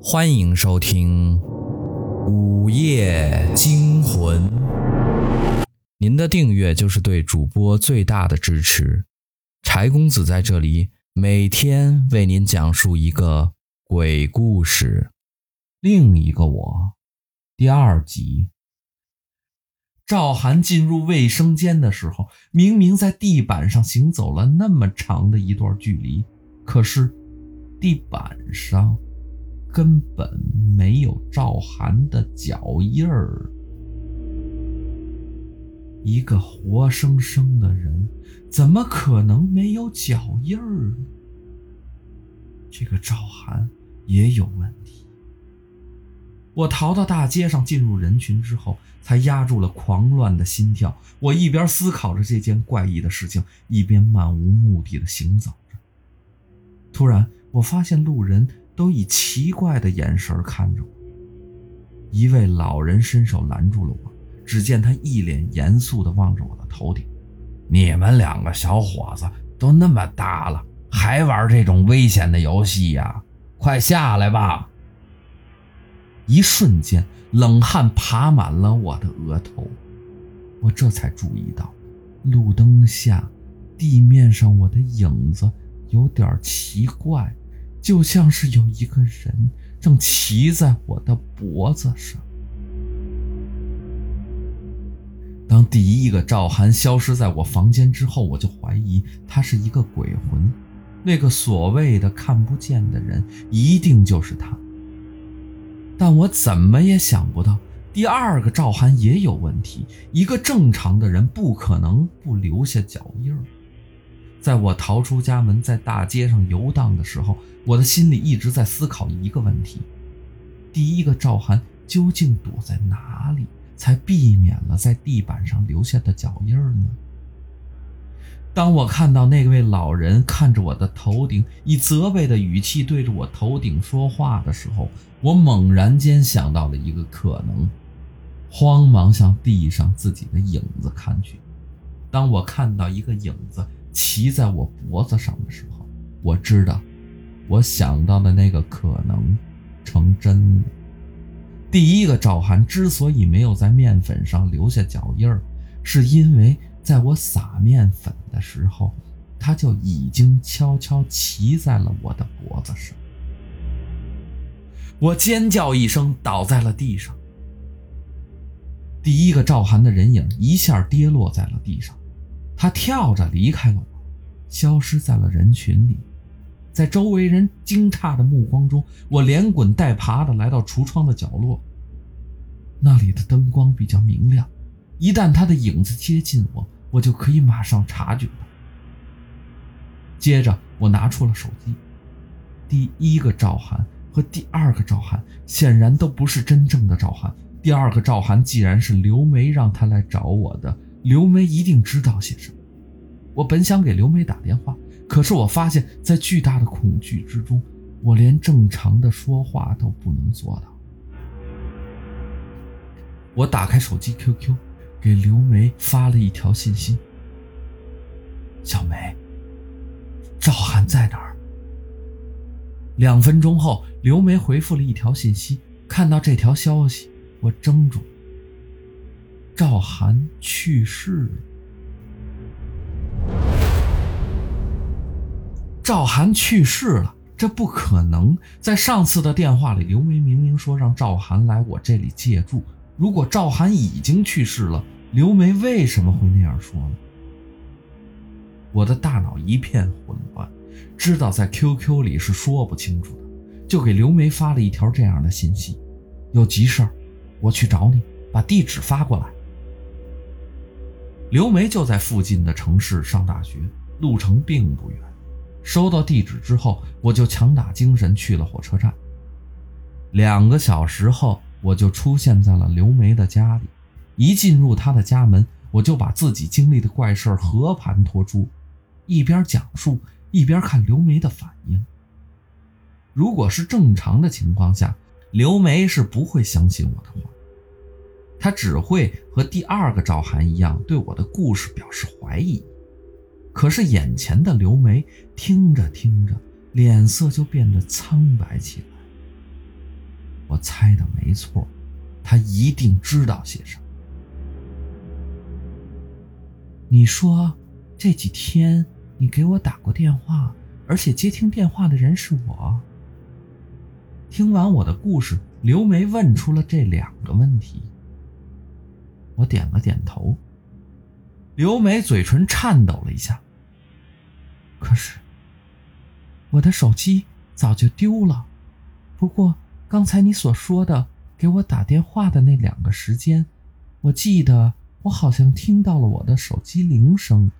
欢迎收听《午夜惊魂》。您的订阅就是对主播最大的支持。柴公子在这里每天为您讲述一个鬼故事。另一个我，第二集。赵涵进入卫生间的时候，明明在地板上行走了那么长的一段距离，可是地板上根本没有赵涵的脚印儿。一个活生生的人，怎么可能没有脚印儿？这个赵涵也有问题。我逃到大街上，进入人群之后，才压住了狂乱的心跳。我一边思考着这件怪异的事情，一边漫无目的的行走着。突然，我发现路人都以奇怪的眼神看着我。一位老人伸手拦住了我，只见他一脸严肃地望着我的头顶：“你们两个小伙子都那么大了，还玩这种危险的游戏呀？快下来吧！”一瞬间，冷汗爬满了我的额头。我这才注意到，路灯下地面上我的影子有点奇怪，就像是有一个人正骑在我的脖子上。当第一个赵涵消失在我房间之后，我就怀疑他是一个鬼魂，那个所谓的看不见的人一定就是他。但我怎么也想不到，第二个赵涵也有问题。一个正常的人不可能不留下脚印儿。在我逃出家门，在大街上游荡的时候，我的心里一直在思考一个问题：第一个赵涵究竟躲在哪里，才避免了在地板上留下的脚印儿呢？当我看到那位老人看着我的头顶，以责备的语气对着我头顶说话的时候，我猛然间想到了一个可能，慌忙向地上自己的影子看去。当我看到一个影子骑在我脖子上的时候，我知道，我想到的那个可能成真了。第一个赵涵之所以没有在面粉上留下脚印儿，是因为。在我撒面粉的时候，他就已经悄悄骑在了我的脖子上。我尖叫一声，倒在了地上。第一个赵涵的人影一下跌落在了地上，他跳着离开了我，消失在了人群里。在周围人惊诧的目光中，我连滚带爬的来到橱窗的角落。那里的灯光比较明亮，一旦他的影子接近我。我就可以马上察觉。接着，我拿出了手机。第一个赵涵和第二个赵涵显然都不是真正的赵涵。第二个赵涵既然是刘梅让他来找我的，刘梅一定知道些什么。我本想给刘梅打电话，可是我发现，在巨大的恐惧之中，我连正常的说话都不能做到。我打开手机 QQ。给刘梅发了一条信息：“小梅，赵涵在哪儿？”两分钟后，刘梅回复了一条信息。看到这条消息，我怔住。赵涵去世了。赵涵去世了，这不可能。在上次的电话里，刘梅明明说让赵涵来我这里借住。如果赵涵已经去世了，刘梅为什么会那样说呢？我的大脑一片混乱，知道在 QQ 里是说不清楚的，就给刘梅发了一条这样的信息：“有急事儿，我去找你，把地址发过来。”刘梅就在附近的城市上大学，路程并不远。收到地址之后，我就强打精神去了火车站。两个小时后。我就出现在了刘梅的家里，一进入她的家门，我就把自己经历的怪事和盘托出，一边讲述一边看刘梅的反应。如果是正常的情况下，刘梅是不会相信我的话，他只会和第二个赵涵一样对我的故事表示怀疑。可是眼前的刘梅听着听着，脸色就变得苍白起来。我猜的没错，他一定知道些什么。你说这几天你给我打过电话，而且接听电话的人是我。听完我的故事，刘梅问出了这两个问题。我点了点头。刘梅嘴唇颤抖了一下。可是，我的手机早就丢了。不过刚才你所说的给我打电话的那两个时间，我记得我好像听到了我的手机铃声，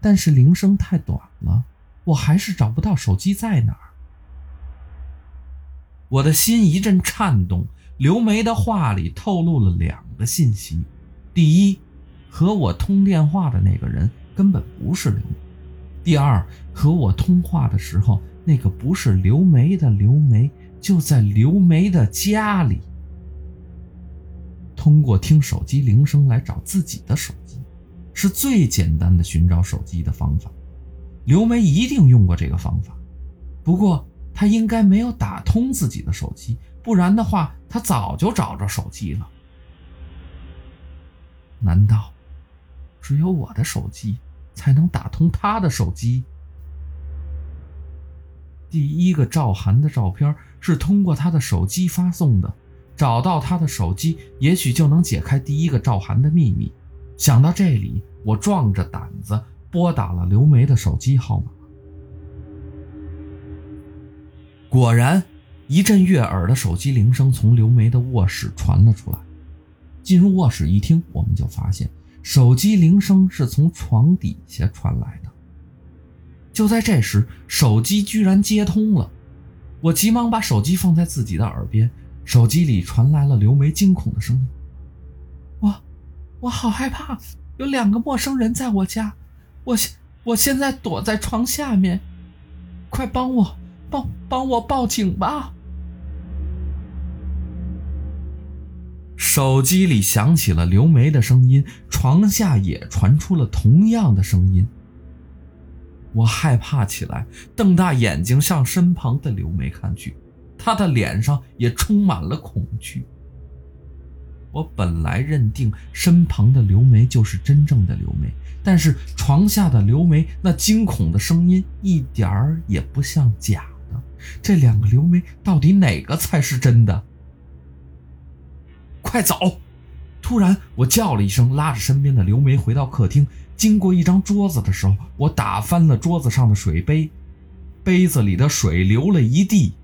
但是铃声太短了，我还是找不到手机在哪儿。我的心一阵颤动，刘梅的话里透露了两个信息：第一，和我通电话的那个人根本不是刘梅；第二，和我通话的时候，那个不是刘梅的刘梅就在刘梅的家里。通过听手机铃声来找自己的手机，是最简单的寻找手机的方法。刘梅一定用过这个方法，不过。她应该没有打通自己的手机，不然的话，她早就找着手机了。难道只有我的手机才能打通他的手机？第一个赵涵的照片是通过他的手机发送的，找到他的手机，也许就能解开第一个赵涵的秘密。想到这里，我壮着胆子拨打了刘梅的手机号码。果然，一阵悦耳的手机铃声从刘梅的卧室传了出来。进入卧室一听，我们就发现手机铃声是从床底下传来的。就在这时，手机居然接通了。我急忙把手机放在自己的耳边，手机里传来了刘梅惊恐的声音：“我，我好害怕，有两个陌生人在我家，我现我现在躲在床下面，快帮我！”帮帮我报警吧！手机里响起了刘梅的声音，床下也传出了同样的声音。我害怕起来，瞪大眼睛向身旁的刘梅看去，她的脸上也充满了恐惧。我本来认定身旁的刘梅就是真正的刘梅，但是床下的刘梅那惊恐的声音一点儿也不像假的。这两个刘梅到底哪个才是真的？快走！突然，我叫了一声，拉着身边的刘梅回到客厅。经过一张桌子的时候，我打翻了桌子上的水杯，杯子里的水流了一地。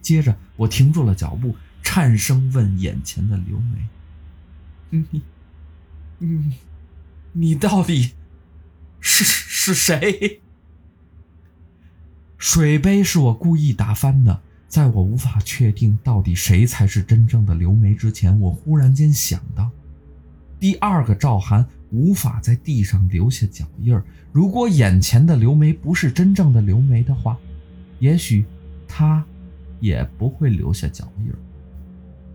接着，我停住了脚步，颤声问眼前的刘梅：“你，你，你到底是是谁？”水杯是我故意打翻的。在我无法确定到底谁才是真正的刘梅之前，我忽然间想到，第二个赵涵无法在地上留下脚印儿。如果眼前的刘梅不是真正的刘梅的话，也许她也不会留下脚印儿。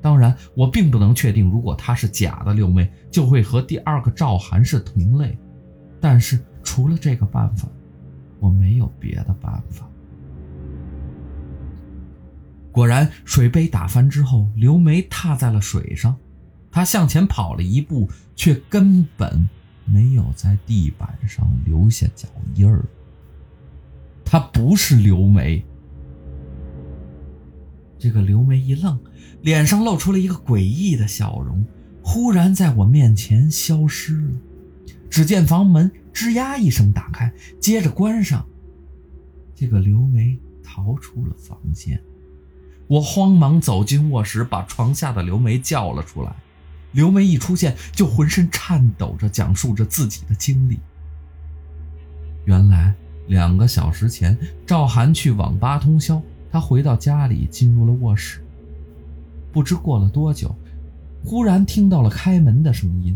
当然，我并不能确定，如果她是假的刘梅，就会和第二个赵涵是同类。但是除了这个办法，我没有别的办法。果然，水杯打翻之后，刘梅踏在了水上。她向前跑了一步，却根本没有在地板上留下脚印儿。她不是刘梅。这个刘梅一愣，脸上露出了一个诡异的笑容，忽然在我面前消失了。只见房门吱呀一声打开，接着关上。这个刘梅逃出了房间。我慌忙走进卧室，把床下的刘梅叫了出来。刘梅一出现，就浑身颤抖着讲述着自己的经历。原来两个小时前，赵涵去网吧通宵，他回到家里，进入了卧室。不知过了多久，忽然听到了开门的声音，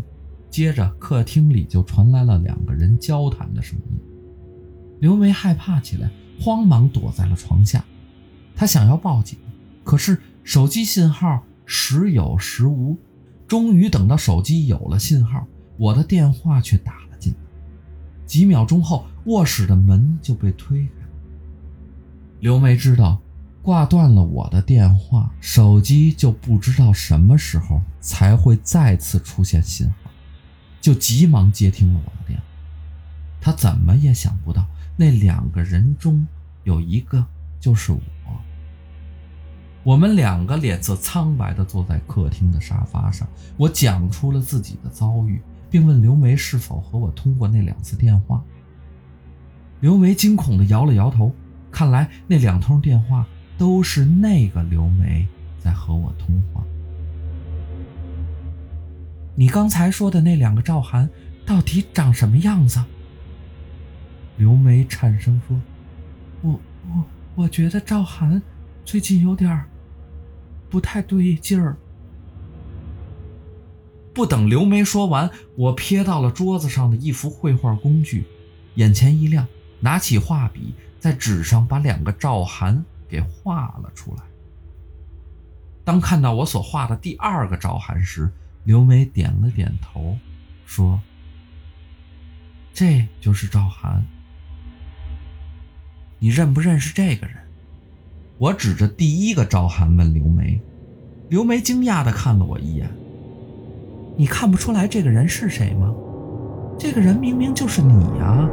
接着客厅里就传来了两个人交谈的声音。刘梅害怕起来，慌忙躲在了床下，她想要报警。可是手机信号时有时无，终于等到手机有了信号，我的电话却打了进来。几秒钟后，卧室的门就被推开。刘梅知道挂断了我的电话，手机就不知道什么时候才会再次出现信号，就急忙接听了我的电话。他怎么也想不到，那两个人中有一个就是我。我们两个脸色苍白地坐在客厅的沙发上，我讲出了自己的遭遇，并问刘梅是否和我通过那两次电话。刘梅惊恐地摇了摇头，看来那两通电话。都是那个刘梅在和我通话。你刚才说的那两个赵涵到底长什么样子？刘梅颤声说：“我我我觉得赵涵最近有点不太对劲儿。”不等刘梅说完，我瞥到了桌子上的一幅绘画工具，眼前一亮，拿起画笔在纸上把两个赵涵。给画了出来。当看到我所画的第二个赵涵时，刘梅点了点头，说：“这就是赵涵。你认不认识这个人？”我指着第一个赵涵问刘梅。刘梅惊讶地看了我一眼：“你看不出来这个人是谁吗？这个人明明就是你呀！”